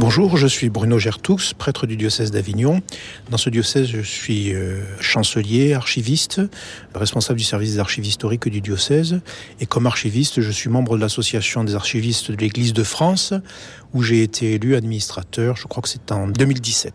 Bonjour, je suis Bruno Gertoux, prêtre du diocèse d'Avignon. Dans ce diocèse, je suis euh, chancelier, archiviste, responsable du service des archives historiques du diocèse. Et comme archiviste, je suis membre de l'association des archivistes de l'Église de France, où j'ai été élu administrateur, je crois que c'est en 2017.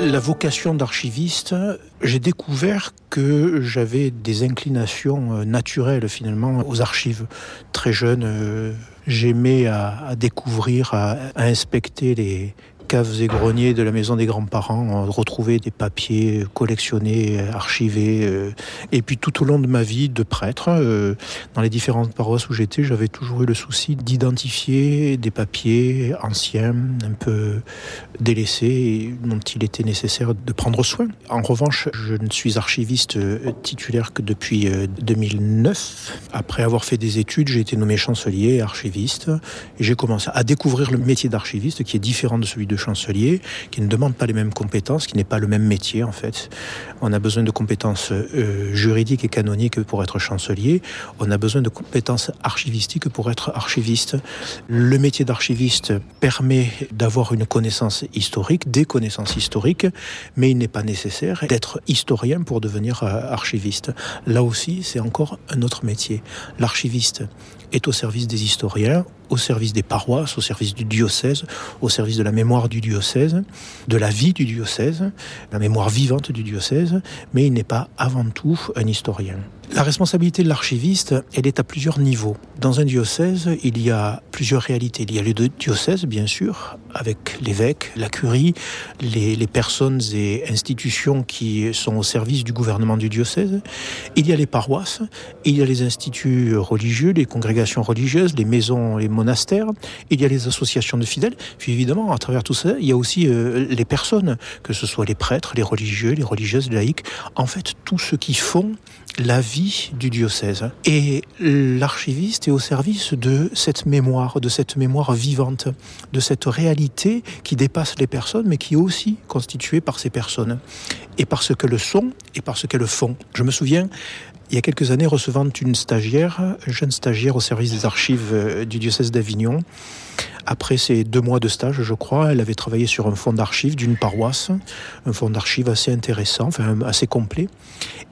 La vocation d'archiviste, j'ai découvert que j'avais des inclinations euh, naturelles finalement aux archives. Très jeune, euh, j'aimais à, découvrir, à inspecter les, caves et greniers de la maison des grands-parents, retrouver des papiers collectionnés, archivés. Euh, et puis tout au long de ma vie de prêtre, euh, dans les différentes paroisses où j'étais, j'avais toujours eu le souci d'identifier des papiers anciens, un peu délaissés, dont il était nécessaire de prendre soin. En revanche, je ne suis archiviste euh, titulaire que depuis 2009. Après avoir fait des études, j'ai été nommé chancelier, archiviste, et j'ai commencé à découvrir le métier d'archiviste qui est différent de celui de chancelier, qui ne demande pas les mêmes compétences, qui n'est pas le même métier en fait. On a besoin de compétences euh, juridiques et canoniques pour être chancelier. On a besoin de compétences archivistiques pour être archiviste. Le métier d'archiviste permet d'avoir une connaissance historique, des connaissances historiques, mais il n'est pas nécessaire d'être historien pour devenir euh, archiviste. Là aussi, c'est encore un autre métier. L'archiviste est au service des historiens, au service des paroisses, au service du diocèse, au service de la mémoire du diocèse, de la vie du diocèse, la mémoire vivante du diocèse, mais il n'est pas avant tout un historien. La responsabilité de l'archiviste, elle est à plusieurs niveaux. Dans un diocèse, il y a plusieurs réalités. Il y a les deux diocèses, bien sûr, avec l'évêque, la curie, les, personnes et institutions qui sont au service du gouvernement du diocèse. Il y a les paroisses, il y a les instituts religieux, les congrégations religieuses, les maisons, les monastères. Il y a les associations de fidèles. Puis évidemment, à travers tout ça, il y a aussi euh, les personnes, que ce soit les prêtres, les religieux, les religieuses, les laïcs. En fait, tous ceux qui font la vie du diocèse. Et l'archiviste est au service de cette mémoire, de cette mémoire vivante, de cette réalité qui dépasse les personnes, mais qui est aussi constituée par ces personnes, et par ce qu'elles sont et par ce qu'elles font. Je me souviens il y a quelques années recevant une stagiaire, une jeune stagiaire au service des archives euh, du diocèse d'Avignon. Après ces deux mois de stage, je crois, elle avait travaillé sur un fonds d'archives d'une paroisse, un fonds d'archives assez intéressant, enfin assez complet.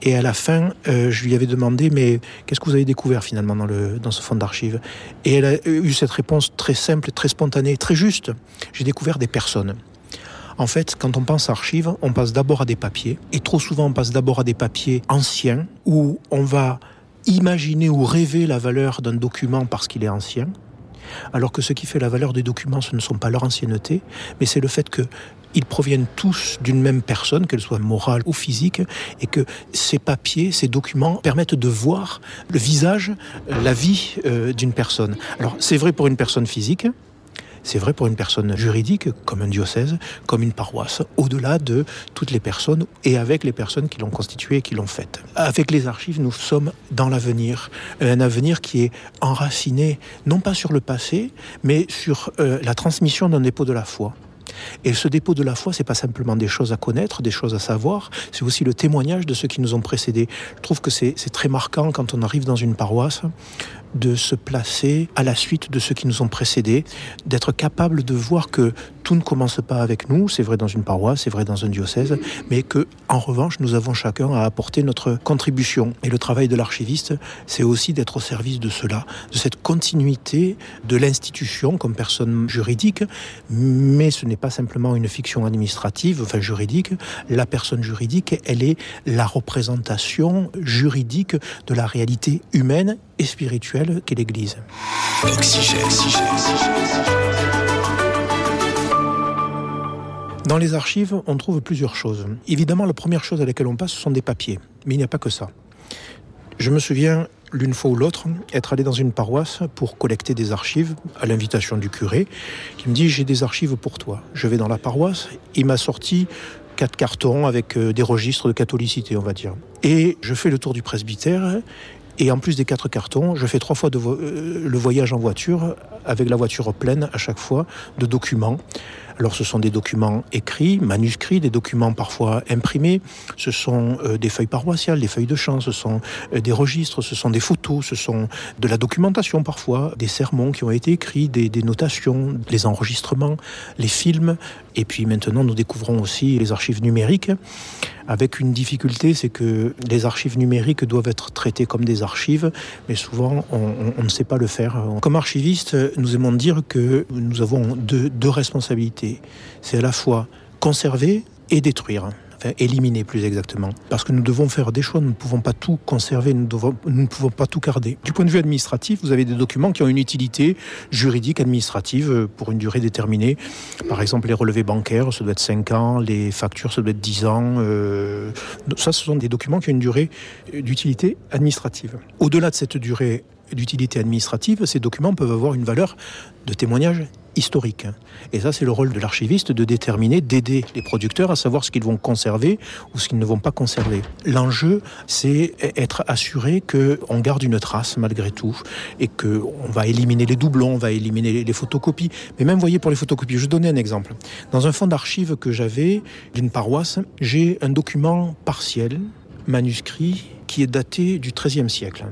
Et à la fin, euh, je lui avais demandé, mais qu'est-ce que vous avez découvert finalement dans, le, dans ce fonds d'archives? Et elle a eu cette réponse très simple, très spontanée, très juste. J'ai découvert des personnes. En fait, quand on pense archives, on passe d'abord à des papiers, et trop souvent on passe d'abord à des papiers anciens, où on va imaginer ou rêver la valeur d'un document parce qu'il est ancien, alors que ce qui fait la valeur des documents, ce ne sont pas leur ancienneté, mais c'est le fait qu'ils proviennent tous d'une même personne, qu'elle soit morale ou physique, et que ces papiers, ces documents permettent de voir le visage, la vie euh, d'une personne. Alors c'est vrai pour une personne physique, c'est vrai pour une personne juridique, comme un diocèse, comme une paroisse, au-delà de toutes les personnes et avec les personnes qui l'ont constituée et qui l'ont faite. Avec les archives, nous sommes dans l'avenir, un avenir qui est enraciné non pas sur le passé, mais sur euh, la transmission d'un dépôt de la foi. Et ce dépôt de la foi, c'est pas simplement des choses à connaître, des choses à savoir, c'est aussi le témoignage de ceux qui nous ont précédés. Je trouve que c'est très marquant quand on arrive dans une paroisse de se placer à la suite de ceux qui nous ont précédés, d'être capable de voir que tout ne commence pas avec nous, c'est vrai dans une paroisse, c'est vrai dans un diocèse, mais que en revanche nous avons chacun à apporter notre contribution. Et le travail de l'archiviste, c'est aussi d'être au service de cela, de cette continuité de l'institution comme personne juridique, mais ce n'est pas simplement une fiction administrative, enfin juridique. La personne juridique, elle est la représentation juridique de la réalité humaine et spirituelle qu'est l'Église. Dans les archives, on trouve plusieurs choses. Évidemment, la première chose à laquelle on passe, ce sont des papiers. Mais il n'y a pas que ça. Je me souviens, l'une fois ou l'autre, être allé dans une paroisse pour collecter des archives à l'invitation du curé, qui me dit J'ai des archives pour toi. Je vais dans la paroisse. Il m'a sorti quatre cartons avec euh, des registres de catholicité, on va dire. Et je fais le tour du presbytère Et en plus des quatre cartons, je fais trois fois de vo le voyage en voiture, avec la voiture pleine à chaque fois, de documents. Alors ce sont des documents écrits, manuscrits, des documents parfois imprimés, ce sont euh, des feuilles paroissiales, des feuilles de chant, ce sont euh, des registres, ce sont des photos, ce sont de la documentation parfois, des sermons qui ont été écrits, des, des notations, les enregistrements, les films, et puis maintenant nous découvrons aussi les archives numériques avec une difficulté, c'est que les archives numériques doivent être traitées comme des archives, mais souvent on, ne sait pas le faire. Comme archiviste, nous aimons dire que nous avons deux responsabilités. C'est à la fois conserver et détruire enfin éliminer plus exactement. Parce que nous devons faire des choix, nous ne pouvons pas tout conserver, nous, ne pouvons pas tout garder. Du point de vue administratif, vous avez des documents qui ont une utilité juridique, administrative, euh, pour une durée déterminée. Par exemple, les relevés bancaires, ça doit être 5 ans, les factures, ça doit être 10 ans. Euh, ça, ce sont des documents qui ont une durée d'utilité administrative. Au-delà de cette durée d'utilité administrative, ces documents peuvent avoir une valeur de témoignage historique. Et ça, c'est le rôle de l'archiviste de déterminer, d'aider les producteurs à savoir ce qu'ils vont conserver ou ce qu'ils ne vont pas conserver. L'enjeu, c'est être assuré qu'on garde une trace malgré tout et qu'on va éliminer les doublons, on va éliminer les photocopies. Mais même, voyez, pour les photocopies, je donnais un exemple. Dans un fonds d'archives que j'avais d'une paroisse, j'ai un document partiel, manuscrit, qui est daté du XIIIe siècle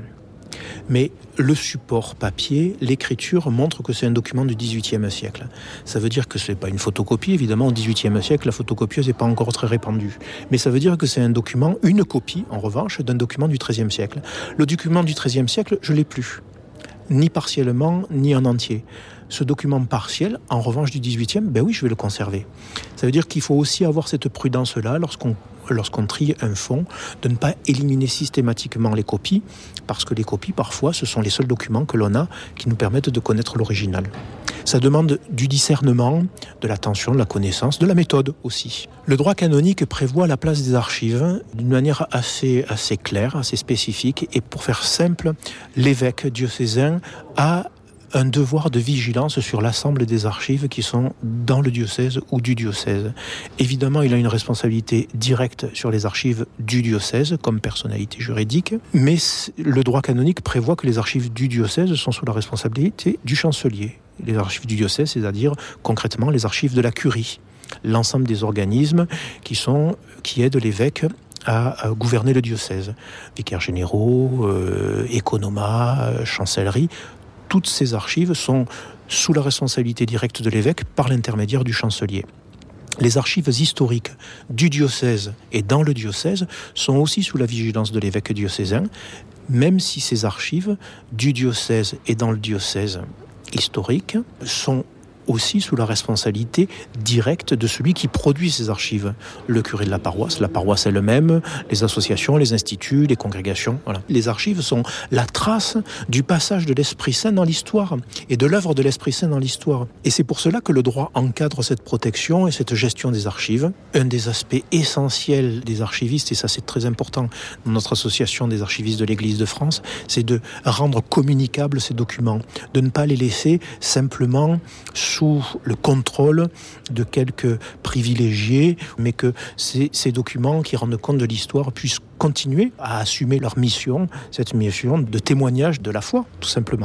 mais le support papier, l'écriture montre que c'est un document du XVIIIe siècle. Ça veut dire que ce n'est pas une photocopie, évidemment, au XVIIIe siècle, la photocopieuse n'est pas encore très répandue. Mais ça veut dire que c'est un document, une copie, en revanche, d'un document du XIIIe siècle. Le document du XIIIe siècle, je l'ai plus, ni partiellement, ni en entier. Ce document partiel, en revanche du 18e, ben oui, je vais le conserver. Ça veut dire qu'il faut aussi avoir cette prudence-là lorsqu'on lorsqu'on trie un fond, de ne pas éliminer systématiquement les copies, parce que les copies, parfois, ce sont les seuls documents que l'on a qui nous permettent de connaître l'original. Ça demande du discernement, de l'attention, de la connaissance, de la méthode aussi. Le droit canonique prévoit la place des archives d'une manière assez, assez claire, assez spécifique, et pour faire simple, l'évêque diocésain a un devoir de vigilance sur l'ensemble des archives qui sont dans le diocèse ou du diocèse. Évidemment, il a une responsabilité directe sur les archives du diocèse comme personnalité juridique, mais le droit canonique prévoit que les archives du diocèse sont sous la responsabilité du chancelier. Les archives du diocèse, c'est-à-dire concrètement les archives de la curie, l'ensemble des organismes qui sont qui aident l'évêque à, gouverner le diocèse. Vicaires généraux, euh, euh, chancellerie, toutes ces archives sont sous la responsabilité directe de l'évêque par l'intermédiaire du chancelier. Les archives historiques du diocèse et dans le diocèse sont aussi sous la vigilance de l'évêque diocésain, même si ces archives du diocèse et dans le diocèse historique sont aussi sous la responsabilité directe de celui qui produit ces archives. Le curé de la paroisse, la paroisse elle-même, les associations, les instituts, les congrégations. Voilà. Les archives sont la trace du passage de l'Esprit Saint dans l'histoire et de l'œuvre de l'Esprit Saint dans l'histoire. Et c'est pour cela que le droit encadre cette protection et cette gestion des archives. Un des aspects essentiels des archivistes, et ça c'est très important dans notre association des archivistes de l'Église de France, c'est de rendre communicables ces documents, de ne pas les laisser simplement sous le contrôle de quelques privilégiés, mais que ces, documents qui rendent compte de l'histoire puissent continuer à assumer leur mission, cette mission de témoignage de la foi, tout simplement.